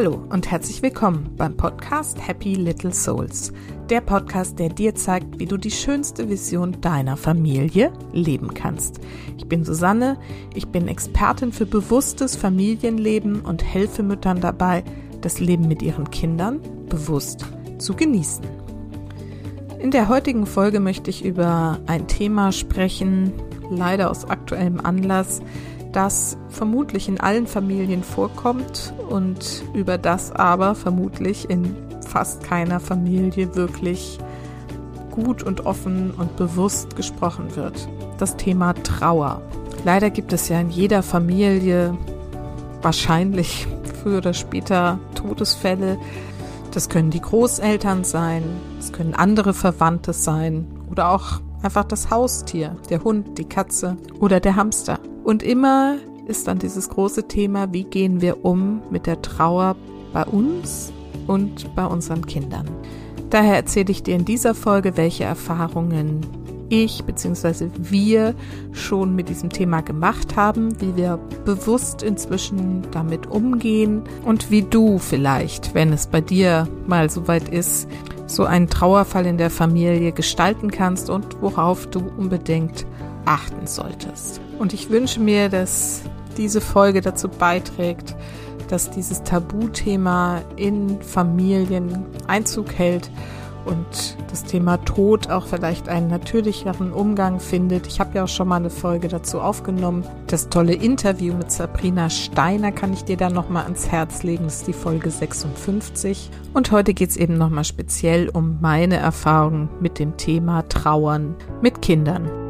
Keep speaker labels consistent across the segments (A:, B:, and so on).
A: Hallo und herzlich willkommen beim Podcast Happy Little Souls. Der Podcast, der dir zeigt, wie du die schönste Vision deiner Familie leben kannst. Ich bin Susanne, ich bin Expertin für bewusstes Familienleben und helfe Müttern dabei, das Leben mit ihren Kindern bewusst zu genießen. In der heutigen Folge möchte ich über ein Thema sprechen, leider aus aktuellem Anlass, das vermutlich in allen Familien vorkommt und über das aber vermutlich in fast keiner Familie wirklich gut und offen und bewusst gesprochen wird. Das Thema Trauer. Leider gibt es ja in jeder Familie wahrscheinlich früher oder später Todesfälle. Das können die Großeltern sein, es können andere Verwandte sein oder auch einfach das Haustier, der Hund, die Katze oder der Hamster. Und immer ist dann dieses große Thema, wie gehen wir um mit der Trauer bei uns und bei unseren Kindern. Daher erzähle ich dir in dieser Folge, welche Erfahrungen ich bzw. wir schon mit diesem Thema gemacht haben, wie wir bewusst inzwischen damit umgehen und wie du vielleicht, wenn es bei dir mal soweit ist, so einen Trauerfall in der Familie gestalten kannst und worauf du unbedingt achten solltest. Und ich wünsche mir, dass diese Folge dazu beiträgt, dass dieses Tabuthema in Familien Einzug hält und das Thema Tod auch vielleicht einen natürlicheren Umgang findet. Ich habe ja auch schon mal eine Folge dazu aufgenommen. Das tolle Interview mit Sabrina Steiner kann ich dir dann nochmal ans Herz legen. Das ist die Folge 56. Und heute geht es eben nochmal speziell um meine Erfahrungen mit dem Thema Trauern mit Kindern.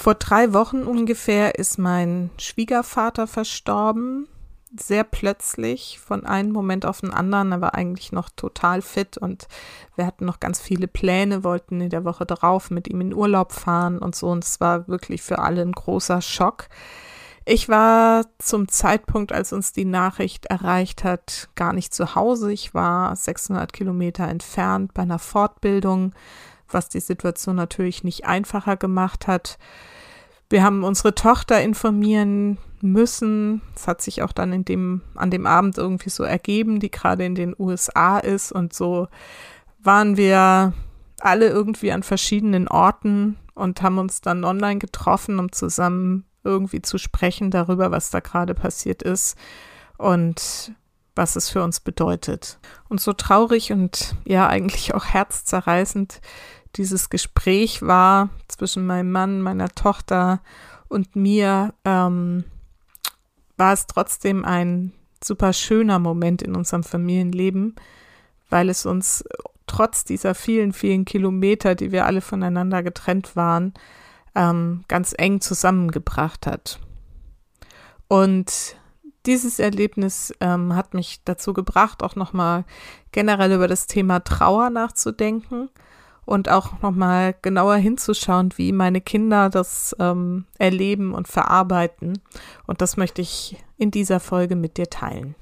A: Vor drei Wochen ungefähr ist mein Schwiegervater verstorben. Sehr plötzlich, von einem Moment auf den anderen. Er war eigentlich noch total fit und wir hatten noch ganz viele Pläne, wollten in der Woche darauf mit ihm in Urlaub fahren und so. Und es war wirklich für alle ein großer Schock. Ich war zum Zeitpunkt, als uns die Nachricht erreicht hat, gar nicht zu Hause. Ich war 600 Kilometer entfernt bei einer Fortbildung, was die Situation natürlich nicht einfacher gemacht hat. Wir haben unsere Tochter informieren müssen. Es hat sich auch dann in dem, an dem Abend irgendwie so ergeben, die gerade in den USA ist. Und so waren wir alle irgendwie an verschiedenen Orten und haben uns dann online getroffen, um zusammen irgendwie zu sprechen darüber, was da gerade passiert ist und was es für uns bedeutet. Und so traurig und ja eigentlich auch herzzerreißend dieses Gespräch war zwischen meinem Mann, meiner Tochter und mir, ähm, war es trotzdem ein super schöner Moment in unserem Familienleben, weil es uns trotz dieser vielen, vielen Kilometer, die wir alle voneinander getrennt waren, ähm, ganz eng zusammengebracht hat. Und dieses Erlebnis ähm, hat mich dazu gebracht, auch nochmal generell über das Thema Trauer nachzudenken und auch nochmal genauer hinzuschauen, wie meine Kinder das ähm, erleben und verarbeiten. Und das möchte ich in dieser Folge mit dir teilen.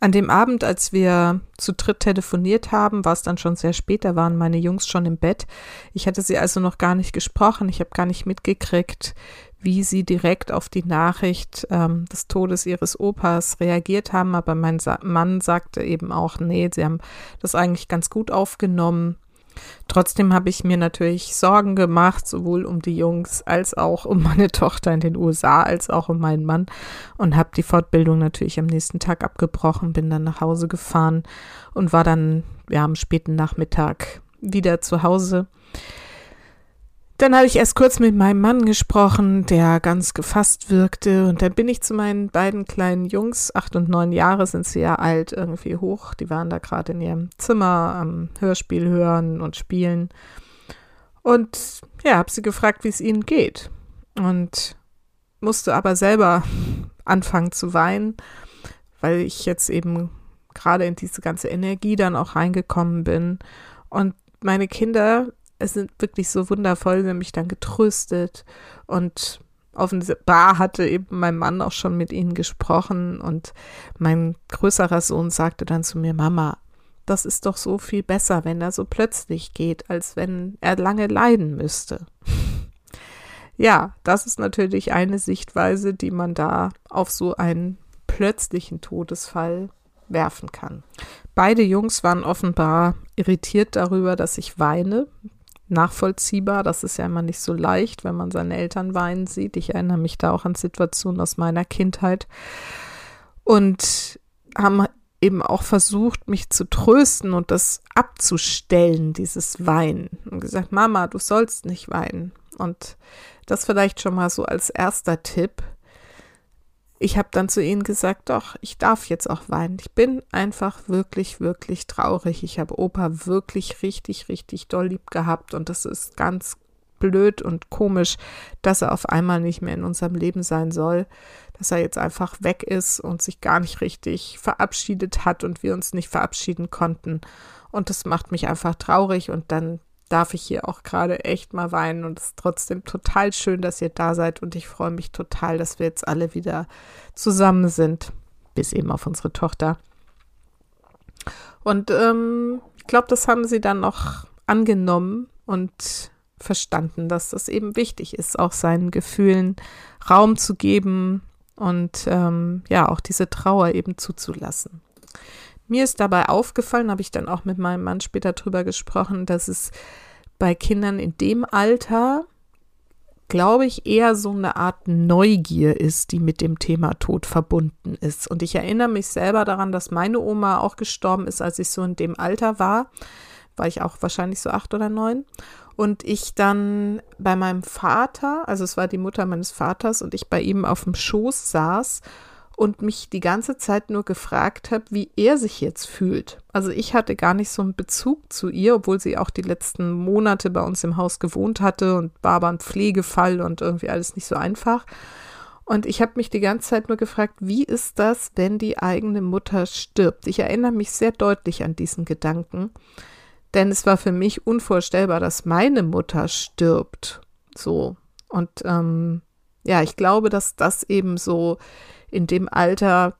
A: An dem Abend, als wir zu dritt telefoniert haben, war es dann schon sehr spät, da waren meine Jungs schon im Bett. Ich hatte sie also noch gar nicht gesprochen, ich habe gar nicht mitgekriegt, wie sie direkt auf die Nachricht ähm, des Todes ihres Opas reagiert haben, aber mein Sa Mann sagte eben auch, nee, sie haben das eigentlich ganz gut aufgenommen Trotzdem habe ich mir natürlich Sorgen gemacht, sowohl um die Jungs als auch um meine Tochter in den USA, als auch um meinen Mann und habe die Fortbildung natürlich am nächsten Tag abgebrochen, bin dann nach Hause gefahren und war dann ja am späten Nachmittag wieder zu Hause. Dann hatte ich erst kurz mit meinem Mann gesprochen, der ganz gefasst wirkte. Und dann bin ich zu meinen beiden kleinen Jungs, acht und neun Jahre sind sie ja alt, irgendwie hoch. Die waren da gerade in ihrem Zimmer am Hörspiel hören und spielen. Und ja, habe sie gefragt, wie es ihnen geht. Und musste aber selber anfangen zu weinen, weil ich jetzt eben gerade in diese ganze Energie dann auch reingekommen bin. Und meine Kinder es sind wirklich so wundervoll, sie haben mich dann getröstet und offenbar hatte eben mein Mann auch schon mit ihnen gesprochen und mein größerer Sohn sagte dann zu mir, Mama, das ist doch so viel besser, wenn er so plötzlich geht, als wenn er lange leiden müsste. ja, das ist natürlich eine Sichtweise, die man da auf so einen plötzlichen Todesfall werfen kann. Beide Jungs waren offenbar irritiert darüber, dass ich weine. Nachvollziehbar, das ist ja immer nicht so leicht, wenn man seine Eltern weinen sieht. Ich erinnere mich da auch an Situationen aus meiner Kindheit. Und haben eben auch versucht, mich zu trösten und das abzustellen, dieses Weinen. Und gesagt, Mama, du sollst nicht weinen. Und das vielleicht schon mal so als erster Tipp. Ich habe dann zu ihnen gesagt, doch, ich darf jetzt auch weinen. Ich bin einfach wirklich, wirklich traurig. Ich habe Opa wirklich richtig, richtig doll lieb gehabt und das ist ganz blöd und komisch, dass er auf einmal nicht mehr in unserem Leben sein soll, dass er jetzt einfach weg ist und sich gar nicht richtig verabschiedet hat und wir uns nicht verabschieden konnten. Und das macht mich einfach traurig und dann darf ich hier auch gerade echt mal weinen und es ist trotzdem total schön, dass ihr da seid und ich freue mich total, dass wir jetzt alle wieder zusammen sind, bis eben auf unsere Tochter. Und ähm, ich glaube, das haben sie dann noch angenommen und verstanden, dass das eben wichtig ist, auch seinen Gefühlen Raum zu geben und ähm, ja, auch diese Trauer eben zuzulassen. Mir ist dabei aufgefallen, habe ich dann auch mit meinem Mann später drüber gesprochen, dass es bei Kindern in dem Alter, glaube ich, eher so eine Art Neugier ist, die mit dem Thema Tod verbunden ist. Und ich erinnere mich selber daran, dass meine Oma auch gestorben ist, als ich so in dem Alter war. War ich auch wahrscheinlich so acht oder neun. Und ich dann bei meinem Vater, also es war die Mutter meines Vaters und ich bei ihm auf dem Schoß saß und mich die ganze Zeit nur gefragt habe, wie er sich jetzt fühlt. Also ich hatte gar nicht so einen Bezug zu ihr, obwohl sie auch die letzten Monate bei uns im Haus gewohnt hatte und war aber ein Pflegefall und irgendwie alles nicht so einfach. Und ich habe mich die ganze Zeit nur gefragt, wie ist das, wenn die eigene Mutter stirbt? Ich erinnere mich sehr deutlich an diesen Gedanken, denn es war für mich unvorstellbar, dass meine Mutter stirbt. So. Und ähm, ja, ich glaube, dass das eben so in dem Alter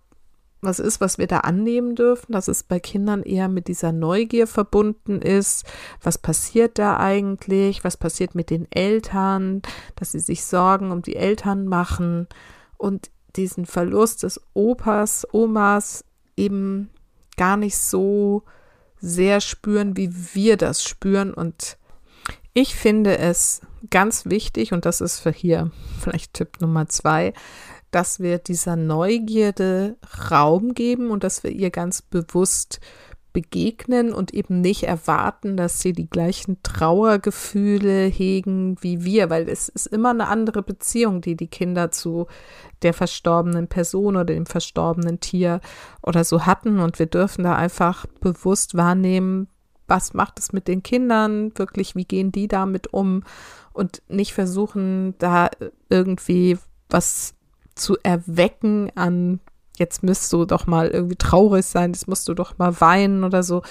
A: was ist, was wir da annehmen dürfen, dass es bei Kindern eher mit dieser Neugier verbunden ist. Was passiert da eigentlich? Was passiert mit den Eltern? Dass sie sich Sorgen um die Eltern machen und diesen Verlust des Opas, Omas eben gar nicht so sehr spüren, wie wir das spüren. Und ich finde es ganz wichtig, und das ist für hier vielleicht Tipp Nummer zwei, dass wir dieser Neugierde Raum geben und dass wir ihr ganz bewusst begegnen und eben nicht erwarten, dass sie die gleichen Trauergefühle hegen wie wir, weil es ist immer eine andere Beziehung, die die Kinder zu der verstorbenen Person oder dem verstorbenen Tier oder so hatten. Und wir dürfen da einfach bewusst wahrnehmen, was macht es mit den Kindern, wirklich, wie gehen die damit um? Und nicht versuchen, da irgendwie was zu erwecken an, jetzt müsst du doch mal irgendwie traurig sein, jetzt musst du doch mal weinen oder so,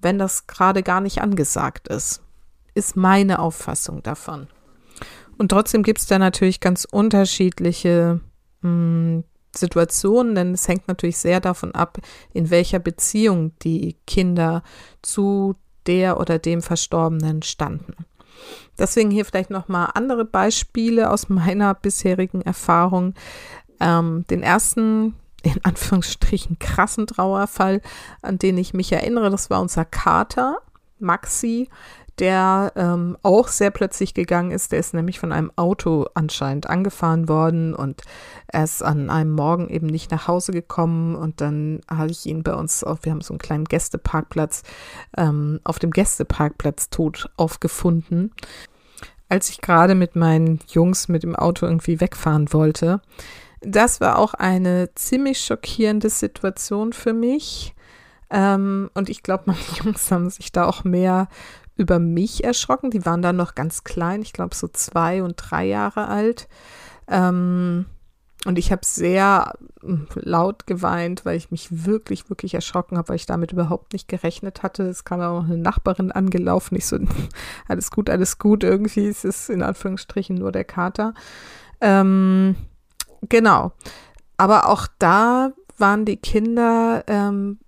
A: wenn das gerade gar nicht angesagt ist. Ist meine Auffassung davon. Und trotzdem gibt es da natürlich ganz unterschiedliche mh, hm, Situationen, denn es hängt natürlich sehr davon ab, in welcher Beziehung die Kinder zu der oder dem Verstorbenen standen. Deswegen hier vielleicht noch mal andere Beispiele aus meiner bisherigen Erfahrung. Ähm, den ersten in Anführungsstrichen krassen Trauerfall, an den ich mich erinnere, das war unser Kater, Maxi, der ähm, auch sehr plötzlich gegangen ist. Der ist nämlich von einem Auto anscheinend angefahren worden und er ist an einem Morgen eben nicht nach Hause gekommen und dann habe ich ihn bei uns auf, wir haben so einen kleinen Gästeparkplatz, ähm, auf dem Gästeparkplatz tot aufgefunden. Als ich gerade mit meinen Jungs mit dem Auto irgendwie wegfahren wollte, das war auch eine ziemlich schockierende Situation für mich. Ähm, und ich glaube, meine Jungs haben sich da auch mehr über mich erschrocken. Die waren da noch ganz klein, ich glaube so zwei und drei Jahre alt. Ähm, und ich habe sehr hm, laut geweint, weil ich mich wirklich, wirklich erschrocken habe, weil ich damit überhaupt nicht gerechnet hatte. Es kam auch eine Nachbarin angelaufen. Ich so, alles gut, alles gut. Irgendwie ist es in Anführungsstrichen nur der Kater. Ähm, genau. Aber auch da waren die Kinder ähm,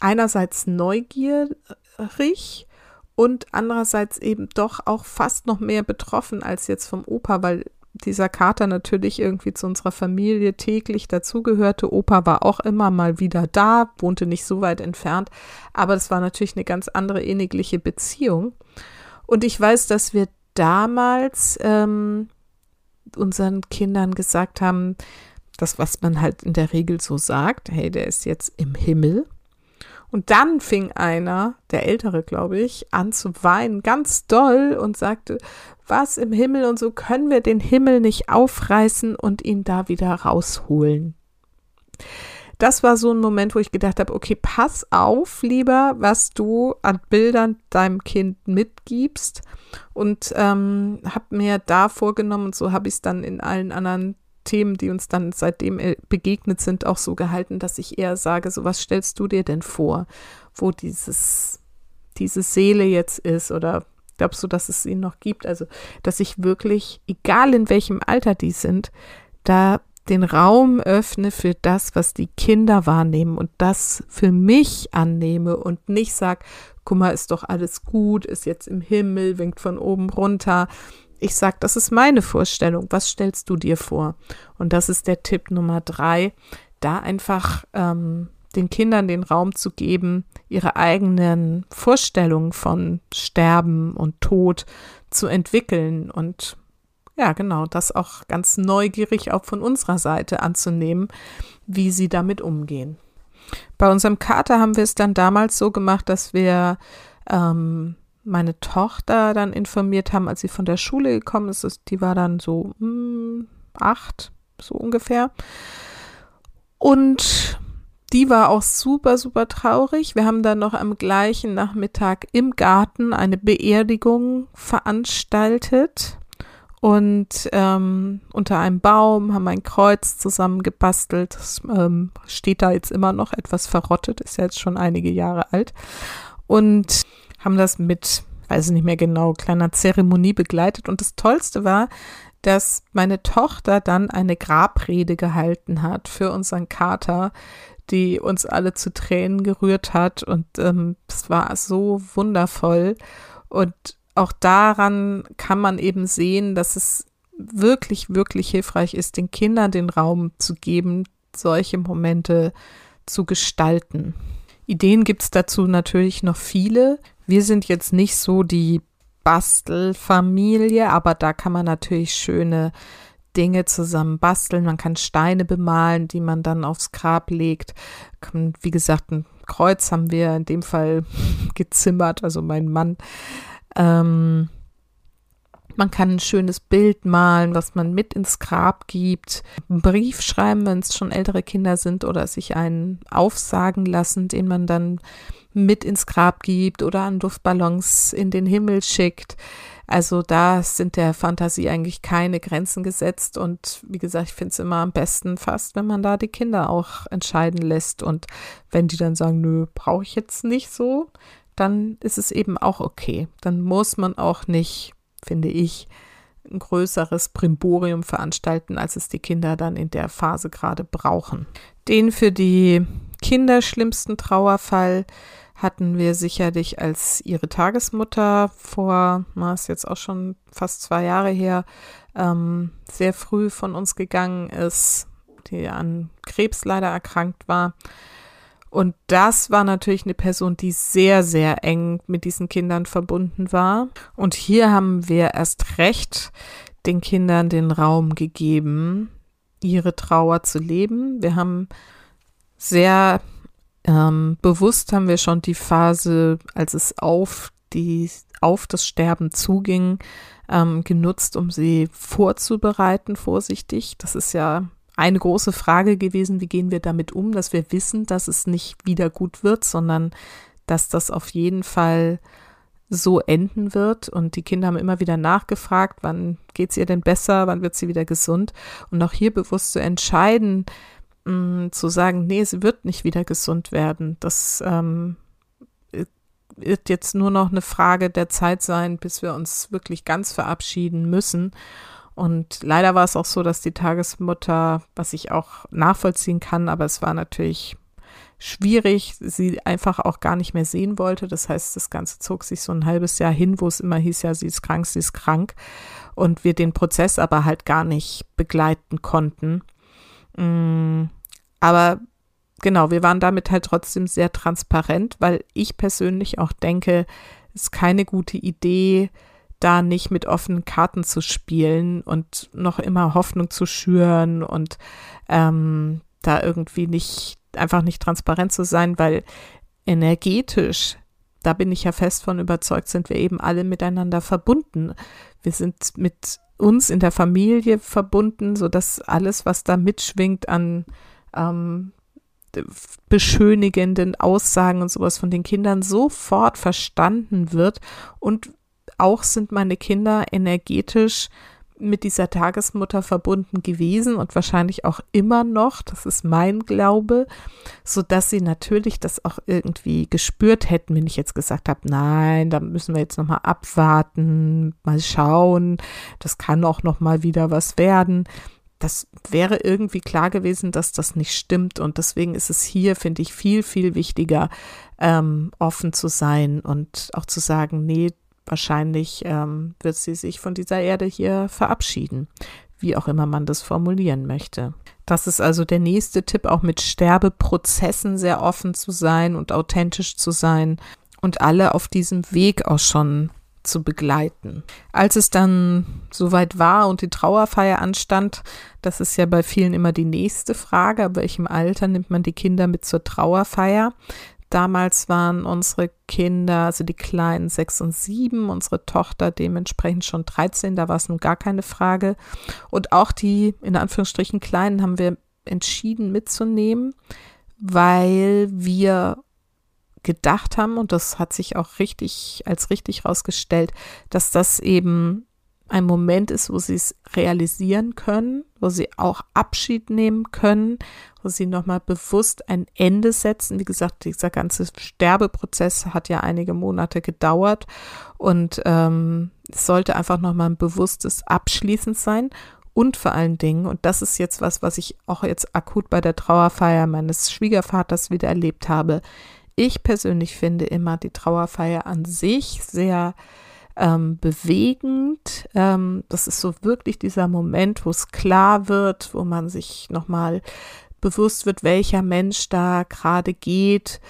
A: einerseits neugierig und andererseits eben doch auch fast noch mehr betroffen als jetzt vom Opa, weil dieser Kater natürlich irgendwie zu unserer Familie täglich dazugehörte. Opa war auch immer mal wieder da, wohnte nicht so weit entfernt, aber das war natürlich eine ganz andere innigliche Beziehung. Und ich weiß, dass wir damals ähm, unseren Kindern gesagt haben, das, was man halt in der Regel so sagt, hey, der ist jetzt im Himmel. Und dann fing einer, der Ältere, glaube ich, an zu weinen, ganz doll und sagte, was im Himmel und so können wir den Himmel nicht aufreißen und ihn da wieder rausholen. Das war so ein Moment, wo ich gedacht habe, okay, pass auf, lieber, was du an Bildern deinem Kind mitgibst. Und ähm, habe mir da vorgenommen, und so habe ich es dann in allen anderen Themen, die uns dann seitdem äh, begegnet sind, auch so gehalten, dass ich eher sage, so was stellst du dir denn vor, wo dieses, diese Seele jetzt ist oder glaubst du, dass es sie noch gibt? Also, dass ich wirklich, egal in welchem Alter die sind, da den Raum öffne für das, was die Kinder wahrnehmen und das für mich annehme und nicht sag, guck mal, ist doch alles gut, ist jetzt im Himmel, winkt von oben runter, ich sage, das ist meine Vorstellung. Was stellst du dir vor? Und das ist der Tipp Nummer drei, da einfach ähm, den Kindern den Raum zu geben, ihre eigenen Vorstellungen von Sterben und Tod zu entwickeln und ja, genau, das auch ganz neugierig auch von unserer Seite anzunehmen, wie sie damit umgehen. Bei unserem Kater haben wir es dann damals so gemacht, dass wir ähm, meine Tochter dann informiert haben, als sie von der Schule gekommen ist. Die war dann so mh, hm, acht, so ungefähr. Und die war auch super, super traurig. Wir haben dann noch am gleichen Nachmittag im Garten eine Beerdigung veranstaltet und ähm, unter einem Baum haben ein Kreuz zusammengebastelt. Das ähm, steht da jetzt immer noch etwas verrottet, ist ja jetzt schon einige Jahre alt. Und haben das mit, weiß ich nicht mehr genau, kleiner Zeremonie begleitet. Und das Tollste war, dass meine Tochter dann eine Grabrede gehalten hat für unseren Kater, die uns alle zu Tränen gerührt hat. Und ähm, es war so wundervoll. Und auch daran kann man eben sehen, dass es wirklich, wirklich hilfreich ist, den Kindern den Raum zu geben, solche Momente zu gestalten. Ideen gibt es dazu natürlich noch viele. Wir sind jetzt nicht so die Bastelfamilie, aber da kann man natürlich schöne Dinge zusammen basteln. Man kann Steine bemalen, die man dann aufs Grab legt. Wie gesagt, ein Kreuz haben wir in dem Fall gezimmert, also mein Mann. Ähm, man kann ein schönes Bild malen, was man mit ins Grab gibt. Einen Brief schreiben, wenn es schon ältere Kinder sind oder sich einen aufsagen lassen, den man dann mit ins Grab gibt oder an Luftballons in den Himmel schickt. Also da sind der Fantasie eigentlich keine Grenzen gesetzt. Und wie gesagt, ich finde es immer am besten fast, wenn man da die Kinder auch entscheiden lässt. Und wenn die dann sagen, nö, brauche ich jetzt nicht so, dann ist es eben auch okay. Dann muss man auch nicht finde ich, ein größeres Brimborium veranstalten, als es die Kinder dann in der Phase gerade brauchen. Den für die Kinder schlimmsten Trauerfall hatten wir sicherlich, als ihre Tagesmutter vor, na, ist jetzt auch schon fast zwei Jahre her, ähm, sehr früh von uns gegangen ist, die an Krebs leider erkrankt war. Und das war natürlich eine Person, die sehr, sehr eng mit diesen Kindern verbunden war. Und hier haben wir erst recht den Kindern den Raum gegeben, ihre Trauer zu leben. Wir haben sehr ähm, bewusst haben wir schon die Phase, als es auf die auf das Sterben zuging, ähm, genutzt, um sie vorzubereiten, vorsichtig. Das ist ja eine große Frage gewesen, wie gehen wir damit um, dass wir wissen, dass es nicht wieder gut wird, sondern dass das auf jeden Fall so enden wird. Und die Kinder haben immer wieder nachgefragt, wann geht es ihr denn besser, wann wird sie wieder gesund. Und auch hier bewusst zu entscheiden, mh, zu sagen, nee, sie wird nicht wieder gesund werden. Das ähm, wird jetzt nur noch eine Frage der Zeit sein, bis wir uns wirklich ganz verabschieden müssen. Und leider war es auch so, dass die Tagesmutter, was ich auch nachvollziehen kann, aber es war natürlich schwierig, sie einfach auch gar nicht mehr sehen wollte. Das heißt, das Ganze zog sich so ein halbes Jahr hin, wo es immer hieß, ja, sie ist krank, sie ist krank. Und wir den Prozess aber halt gar nicht begleiten konnten. Mm, aber genau, wir waren damit halt trotzdem sehr transparent, weil ich persönlich auch denke, es ist keine gute Idee, da nicht mit offenen Karten zu spielen und noch immer Hoffnung zu schüren und ähm, da irgendwie nicht, einfach nicht transparent zu sein, weil energetisch, da bin ich ja fest von überzeugt, sind wir eben alle miteinander verbunden. Wir sind mit uns in der Familie verbunden, sodass alles, was da mitschwingt an ähm, beschönigenden Aussagen und sowas von den Kindern sofort verstanden wird und auch sind meine Kinder energetisch mit dieser Tagesmutter verbunden gewesen und wahrscheinlich auch immer noch, das ist mein Glaube, so dass sie natürlich das auch irgendwie gespürt hätten, wenn ich jetzt gesagt habe, nein, da müssen wir jetzt noch mal abwarten, mal schauen, das kann auch noch mal wieder was werden. Das wäre irgendwie klar gewesen, dass das nicht stimmt und deswegen ist es hier, finde ich, viel, viel wichtiger, ähm, offen zu sein und auch zu sagen, nee, Wahrscheinlich ähm, wird sie sich von dieser Erde hier verabschieden, wie auch immer man das formulieren möchte. Das ist also der nächste Tipp, auch mit Sterbeprozessen sehr offen zu sein und authentisch zu sein und alle auf diesem Weg auch schon zu begleiten. Als es dann soweit war und die Trauerfeier anstand, das ist ja bei vielen immer die nächste Frage, ab welchem Alter nimmt man die Kinder mit zur Trauerfeier? Damals waren unsere Kinder, also die Kleinen sechs und sieben, unsere Tochter dementsprechend schon 13, da war es nun gar keine Frage. Und auch die, in Anführungsstrichen, Kleinen haben wir entschieden mitzunehmen, weil wir gedacht haben, und das hat sich auch richtig als richtig herausgestellt, dass das eben ein Moment ist, wo sie es realisieren können, wo sie auch Abschied nehmen können, wo sie nochmal bewusst ein Ende setzen. Wie gesagt, dieser ganze Sterbeprozess hat ja einige Monate gedauert und ähm, es sollte einfach nochmal ein bewusstes Abschließen sein. Und vor allen Dingen, und das ist jetzt was, was ich auch jetzt akut bei der Trauerfeier meines Schwiegervaters wieder erlebt habe. Ich persönlich finde immer die Trauerfeier an sich sehr ähm, bewegend. Ähm, das ist so wirklich dieser Moment, wo es klar wird, wo man sich nochmal bewusst wird, welcher Mensch da gerade geht,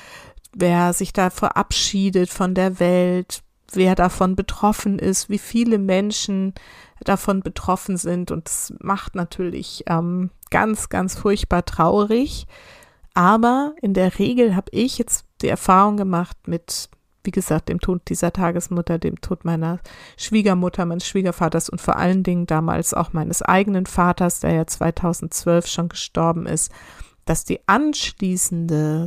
A: wer sich da verabschiedet von der Welt, wer davon betroffen ist, wie viele Menschen davon betroffen sind. Und das macht natürlich ähm, ganz, ganz furchtbar traurig. Aber in der Regel habe ich jetzt die Erfahrung gemacht mit wie gesagt, dem Tod dieser Tagesmutter, dem Tod meiner Schwiegermutter, meines Schwiegervaters und vor allen Dingen damals auch meines eigenen Vaters, der ja 2012 schon gestorben ist, dass die anschließende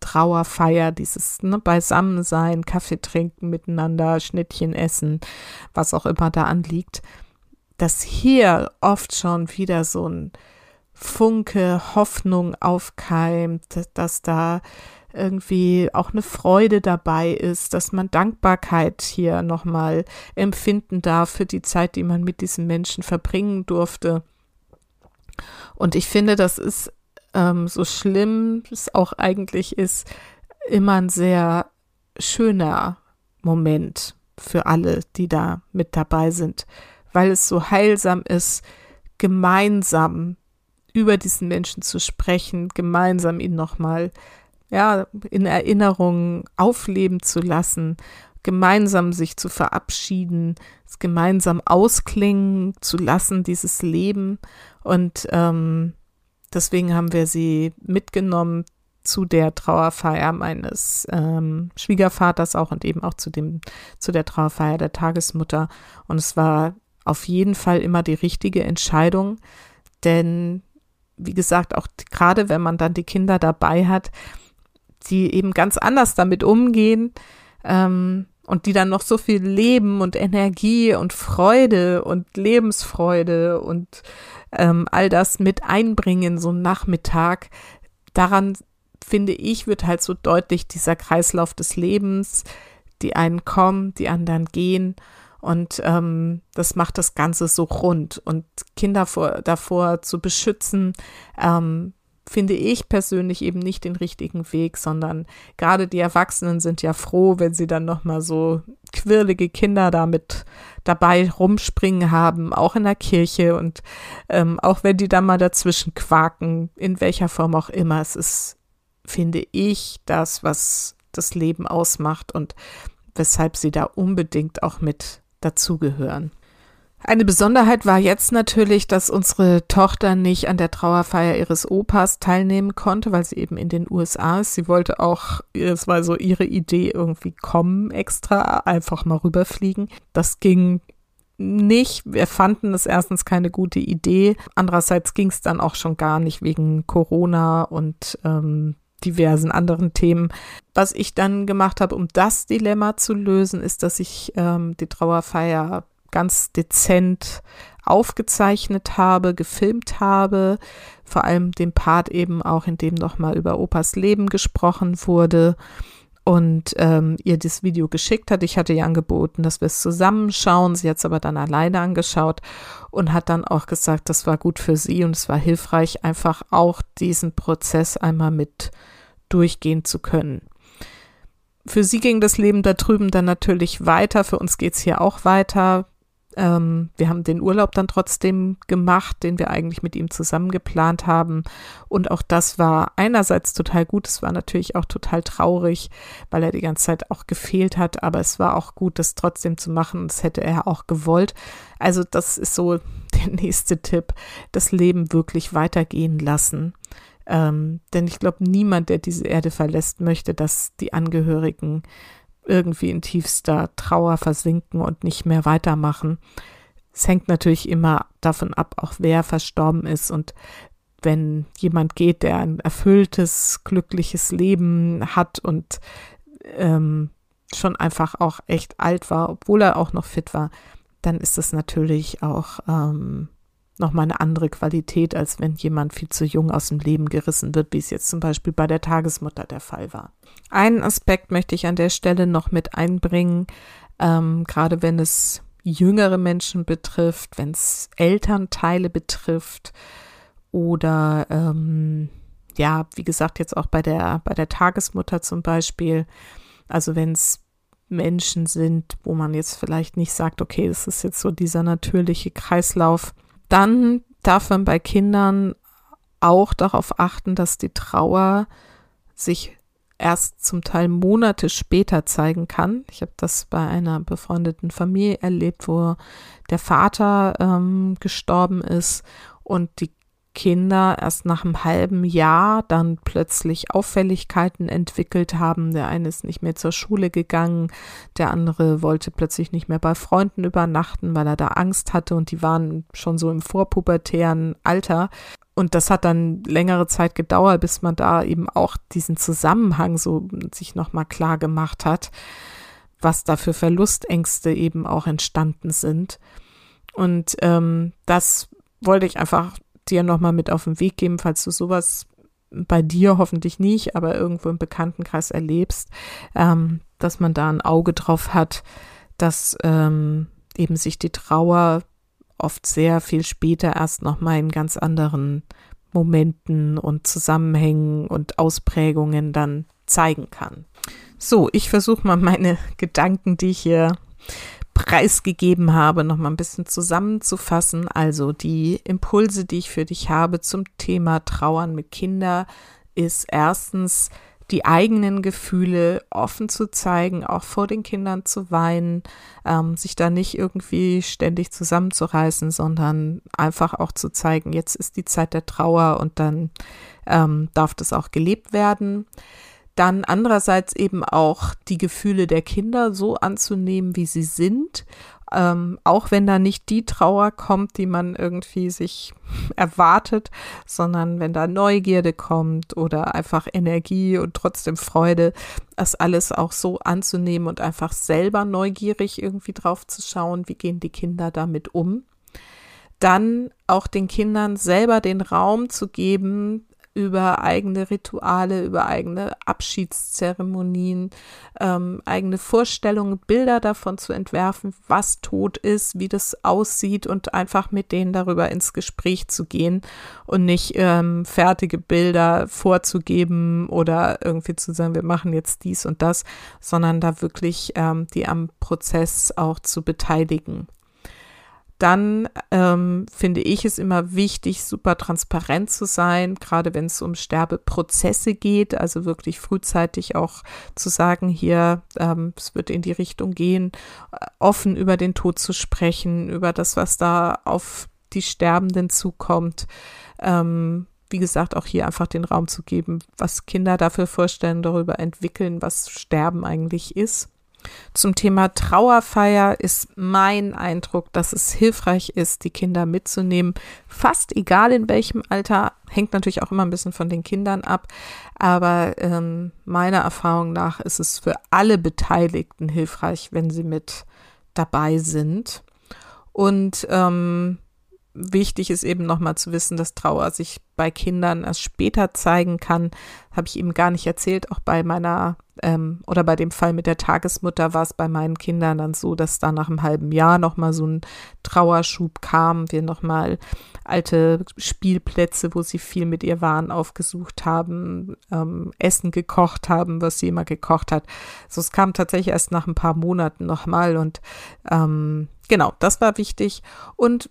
A: Trauerfeier, dieses ne, Beisammensein, Kaffee trinken miteinander, Schnittchen essen, was auch immer da anliegt, dass hier oft schon wieder so ein Funke Hoffnung aufkeimt, dass da irgendwie auch eine Freude dabei ist, dass man Dankbarkeit hier nochmal empfinden darf für die Zeit, die man mit diesen Menschen verbringen durfte. Und ich finde, das ist ähm, so schlimm es auch eigentlich ist, immer ein sehr schöner Moment für alle, die da mit dabei sind, weil es so heilsam ist, gemeinsam über diesen Menschen zu sprechen, gemeinsam ihn nochmal ja, in Erinnerungen aufleben zu lassen, gemeinsam sich zu verabschieden, es gemeinsam ausklingen zu lassen, dieses Leben. Und ähm, deswegen haben wir sie mitgenommen zu der Trauerfeier meines ähm, Schwiegervaters auch und eben auch zu dem, zu der Trauerfeier der Tagesmutter. Und es war auf jeden Fall immer die richtige Entscheidung, denn wie gesagt, auch gerade wenn man dann die Kinder dabei hat, die eben ganz anders damit umgehen ähm, und die dann noch so viel Leben und Energie und Freude und Lebensfreude und ähm, all das mit einbringen, so einen Nachmittag. Daran finde ich, wird halt so deutlich dieser Kreislauf des Lebens. Die einen kommen, die anderen gehen. Und ähm, das macht das Ganze so rund. Und Kinder vor, davor zu beschützen, ähm, finde ich persönlich eben nicht den richtigen Weg, sondern gerade die Erwachsenen sind ja froh, wenn sie dann noch mal so quirlige Kinder damit dabei rumspringen haben, auch in der Kirche und ähm, auch wenn die dann mal dazwischen quaken, in welcher Form auch immer. Es ist, finde ich, das, was das Leben ausmacht und weshalb sie da unbedingt auch mit dazugehören. Eine Besonderheit war jetzt natürlich, dass unsere Tochter nicht an der Trauerfeier ihres Opas teilnehmen konnte, weil sie eben in den USA ist. Sie wollte auch, es war so ihre Idee, irgendwie kommen extra, einfach mal rüberfliegen. Das ging nicht. Wir fanden es erstens keine gute Idee. Andererseits ging es dann auch schon gar nicht wegen Corona und ähm, diversen anderen Themen. Was ich dann gemacht habe, um das Dilemma zu lösen, ist, dass ich ähm, die Trauerfeier ganz dezent aufgezeichnet habe, gefilmt habe, vor allem den Part eben auch, in dem nochmal über Opas Leben gesprochen wurde und ähm, ihr das Video geschickt hat. Ich hatte ihr angeboten, dass wir es zusammenschauen. Sie hat es aber dann alleine angeschaut und hat dann auch gesagt, das war gut für sie und es war hilfreich, einfach auch diesen Prozess einmal mit durchgehen zu können. Für sie ging das Leben da drüben dann natürlich weiter. Für uns geht es hier auch weiter. Ähm, wir haben den Urlaub dann trotzdem gemacht, den wir eigentlich mit ihm zusammen geplant haben. Und auch das war einerseits total gut. Es war natürlich auch total traurig, weil er die ganze Zeit auch gefehlt hat. Aber es war auch gut, das trotzdem zu machen. Das hätte er auch gewollt. Also das ist so der nächste Tipp. Das Leben wirklich weitergehen lassen. Ähm, denn ich glaube, niemand, der diese Erde verlässt, möchte, dass die Angehörigen irgendwie in tiefster Trauer versinken und nicht mehr weitermachen. Es hängt natürlich immer davon ab, auch wer verstorben ist und wenn jemand geht, der ein erfülltes, glückliches Leben hat und ähm, schon einfach auch echt alt war, obwohl er auch noch fit war, dann ist das natürlich auch ähm, nochmal eine andere Qualität, als wenn jemand viel zu jung aus dem Leben gerissen wird, wie es jetzt zum Beispiel bei der Tagesmutter der Fall war. Einen Aspekt möchte ich an der Stelle noch mit einbringen, ähm, gerade wenn es jüngere Menschen betrifft, wenn es Elternteile betrifft oder ähm, ja, wie gesagt, jetzt auch bei der, bei der Tagesmutter zum Beispiel, also wenn es Menschen sind, wo man jetzt vielleicht nicht sagt, okay, das ist jetzt so dieser natürliche Kreislauf, dann darf man bei Kindern auch darauf achten, dass die Trauer sich erst zum Teil Monate später zeigen kann. Ich habe das bei einer befreundeten Familie erlebt, wo der Vater ähm, gestorben ist und die Kinder erst nach einem halben Jahr dann plötzlich Auffälligkeiten entwickelt haben. Der eine ist nicht mehr zur Schule gegangen, der andere wollte plötzlich nicht mehr bei Freunden übernachten, weil er da Angst hatte und die waren schon so im vorpubertären Alter. Und das hat dann längere Zeit gedauert, bis man da eben auch diesen Zusammenhang so sich nochmal klar gemacht hat, was da für Verlustängste eben auch entstanden sind. Und ähm, das wollte ich einfach dir nochmal mit auf den Weg geben, falls du sowas bei dir hoffentlich nicht, aber irgendwo im Bekanntenkreis erlebst, ähm, dass man da ein Auge drauf hat, dass ähm, eben sich die Trauer oft sehr viel später erst nochmal in ganz anderen Momenten und Zusammenhängen und Ausprägungen dann zeigen kann. So, ich versuche mal meine Gedanken, die ich hier preisgegeben habe, noch mal ein bisschen zusammenzufassen. Also die Impulse, die ich für dich habe zum Thema Trauern mit Kindern, ist erstens die eigenen Gefühle offen zu zeigen, auch vor den Kindern zu weinen, ähm, sich da nicht irgendwie ständig zusammenzureißen, sondern einfach auch zu zeigen, jetzt ist die Zeit der Trauer und dann ähm, darf das auch gelebt werden. Dann andererseits eben auch die Gefühle der Kinder so anzunehmen, wie sie sind, ähm, auch wenn da nicht die Trauer kommt, die man irgendwie sich erwartet, sondern wenn da Neugierde kommt oder einfach Energie und trotzdem Freude, das alles auch so anzunehmen und einfach selber neugierig irgendwie drauf zu schauen, wie gehen die Kinder damit um. Dann auch den Kindern selber den Raum zu geben, über eigene Rituale, über eigene Abschiedszeremonien, ähm, eigene Vorstellungen, Bilder davon zu entwerfen, was tot ist, wie das aussieht und einfach mit denen darüber ins Gespräch zu gehen und nicht ähm, fertige Bilder vorzugeben oder irgendwie zu sagen, wir machen jetzt dies und das, sondern da wirklich ähm, die am Prozess auch zu beteiligen dann ähm, finde ich es immer wichtig, super transparent zu sein, gerade wenn es um Sterbeprozesse geht, also wirklich frühzeitig auch zu sagen, hier, ähm, es wird in die Richtung gehen, offen über den Tod zu sprechen, über das, was da auf die Sterbenden zukommt. Ähm, wie gesagt, auch hier einfach den Raum zu geben, was Kinder dafür vorstellen, darüber entwickeln, was Sterben eigentlich ist. Zum Thema Trauerfeier ist mein Eindruck, dass es hilfreich ist, die Kinder mitzunehmen. Fast egal in welchem Alter, hängt natürlich auch immer ein bisschen von den Kindern ab. Aber ähm, meiner Erfahrung nach ist es für alle Beteiligten hilfreich, wenn sie mit dabei sind. Und ähm, wichtig ist eben nochmal zu wissen, dass Trauer sich bei Kindern erst später zeigen kann. Habe ich eben gar nicht erzählt. Auch bei meiner ähm, oder bei dem Fall mit der Tagesmutter war es bei meinen Kindern dann so, dass da nach einem halben Jahr nochmal so ein Trauerschub kam. Wir nochmal alte Spielplätze, wo sie viel mit ihr waren, aufgesucht haben, ähm, Essen gekocht haben, was sie immer gekocht hat. So, es kam tatsächlich erst nach ein paar Monaten nochmal und ähm, genau, das war wichtig. Und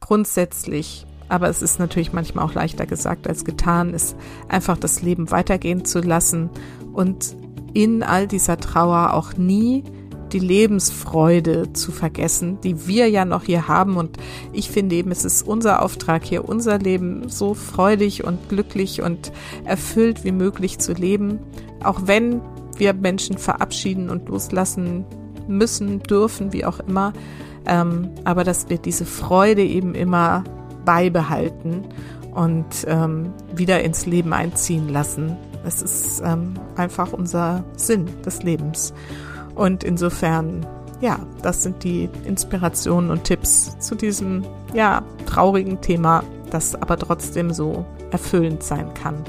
A: grundsätzlich, aber es ist natürlich manchmal auch leichter gesagt als getan, ist einfach das Leben weitergehen zu lassen und in all dieser Trauer auch nie die Lebensfreude zu vergessen, die wir ja noch hier haben. Und ich finde eben, es ist unser Auftrag hier, unser Leben so freudig und glücklich und erfüllt wie möglich zu leben, auch wenn wir Menschen verabschieden und loslassen müssen, dürfen, wie auch immer ähm, aber dass wir diese Freude eben immer beibehalten und ähm, wieder ins Leben einziehen lassen. Das ist ähm, einfach unser Sinn des Lebens. Und insofern, ja, das sind die Inspirationen und Tipps zu diesem, ja, traurigen Thema, das aber trotzdem so erfüllend sein kann.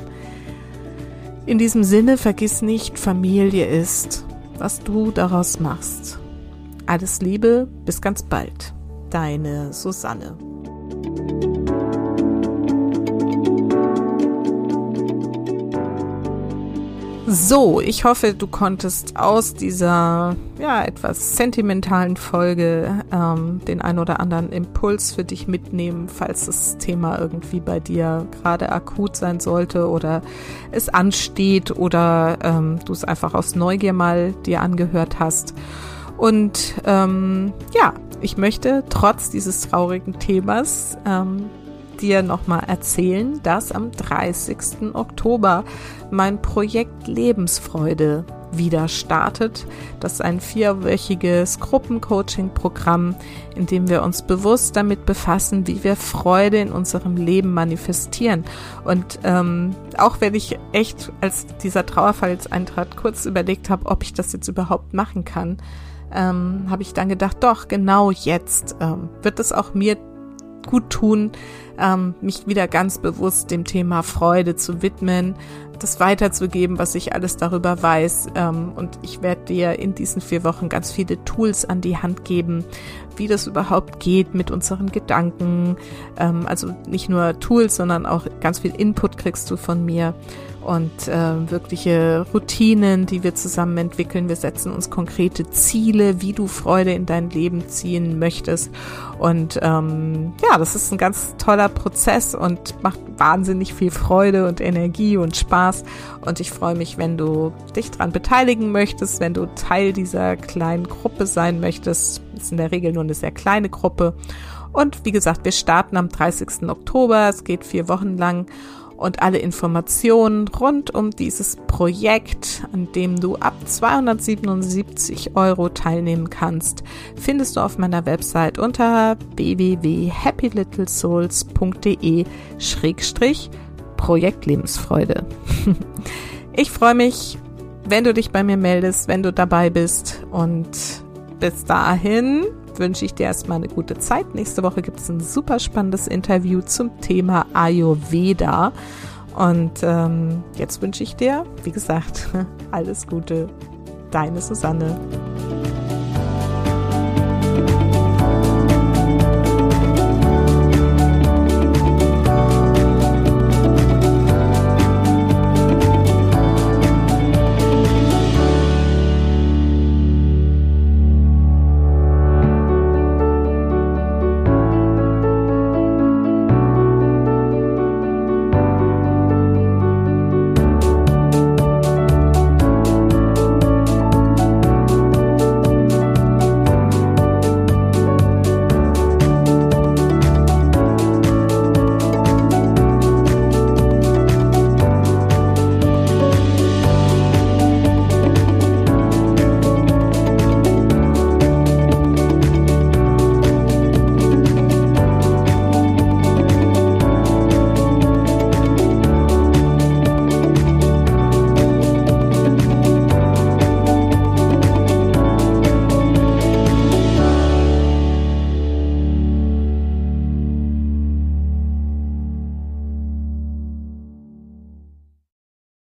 A: In diesem Sinne, vergiss nicht, Familie ist, was du daraus machst. Alles Liebe, bis ganz bald. Deine Susanne. So, ich hoffe, du konntest aus dieser ja etwas sentimentalen Folge ähm, den ein oder anderen Impuls für dich mitnehmen, falls das Thema irgendwie bei dir gerade akut sein sollte oder es ansteht oder ähm, du es einfach aus Neugier mal dir angehört hast. Und ähm, ja, ich möchte trotz dieses traurigen Themas ähm, dir nochmal erzählen, dass am 30. Oktober mein Projekt Lebensfreude wieder startet. Das ist ein vierwöchiges Gruppencoaching-Programm, in dem wir uns bewusst damit befassen, wie wir Freude in unserem Leben manifestieren. Und ähm, auch wenn ich echt, als dieser Trauerfall jetzt eintrat, kurz überlegt habe, ob ich das jetzt überhaupt machen kann, ähm, habe ich dann gedacht, doch, genau jetzt ähm, wird es auch mir gut tun, ähm, mich wieder ganz bewusst dem Thema Freude zu widmen, das weiterzugeben, was ich alles darüber weiß. Ähm, und ich werde dir in diesen vier Wochen ganz viele Tools an die Hand geben, wie das überhaupt geht mit unseren Gedanken. Ähm, also nicht nur Tools, sondern auch ganz viel Input kriegst du von mir und äh, wirkliche Routinen, die wir zusammen entwickeln. Wir setzen uns konkrete Ziele, wie du Freude in dein Leben ziehen möchtest. Und ähm, ja, das ist ein ganz toller Prozess und macht wahnsinnig viel Freude und Energie und Spaß. Und ich freue mich, wenn du dich daran beteiligen möchtest, wenn du Teil dieser kleinen Gruppe sein möchtest. Das ist in der Regel nur eine sehr kleine Gruppe. Und wie gesagt, wir starten am 30. Oktober. Es geht vier Wochen lang und alle Informationen rund um dieses Projekt, an dem du ab 277 Euro teilnehmen kannst, findest du auf meiner Website unter www.happylittlesouls.de Projekt Lebensfreude. Ich freue mich, wenn du dich bei mir meldest, wenn du dabei bist und bis dahin wünsche ich dir erstmal eine gute Zeit. Nächste Woche gibt es ein super spannendes Interview zum Thema Ayurveda. Und ähm, jetzt wünsche ich dir, wie gesagt, alles Gute. Deine Susanne.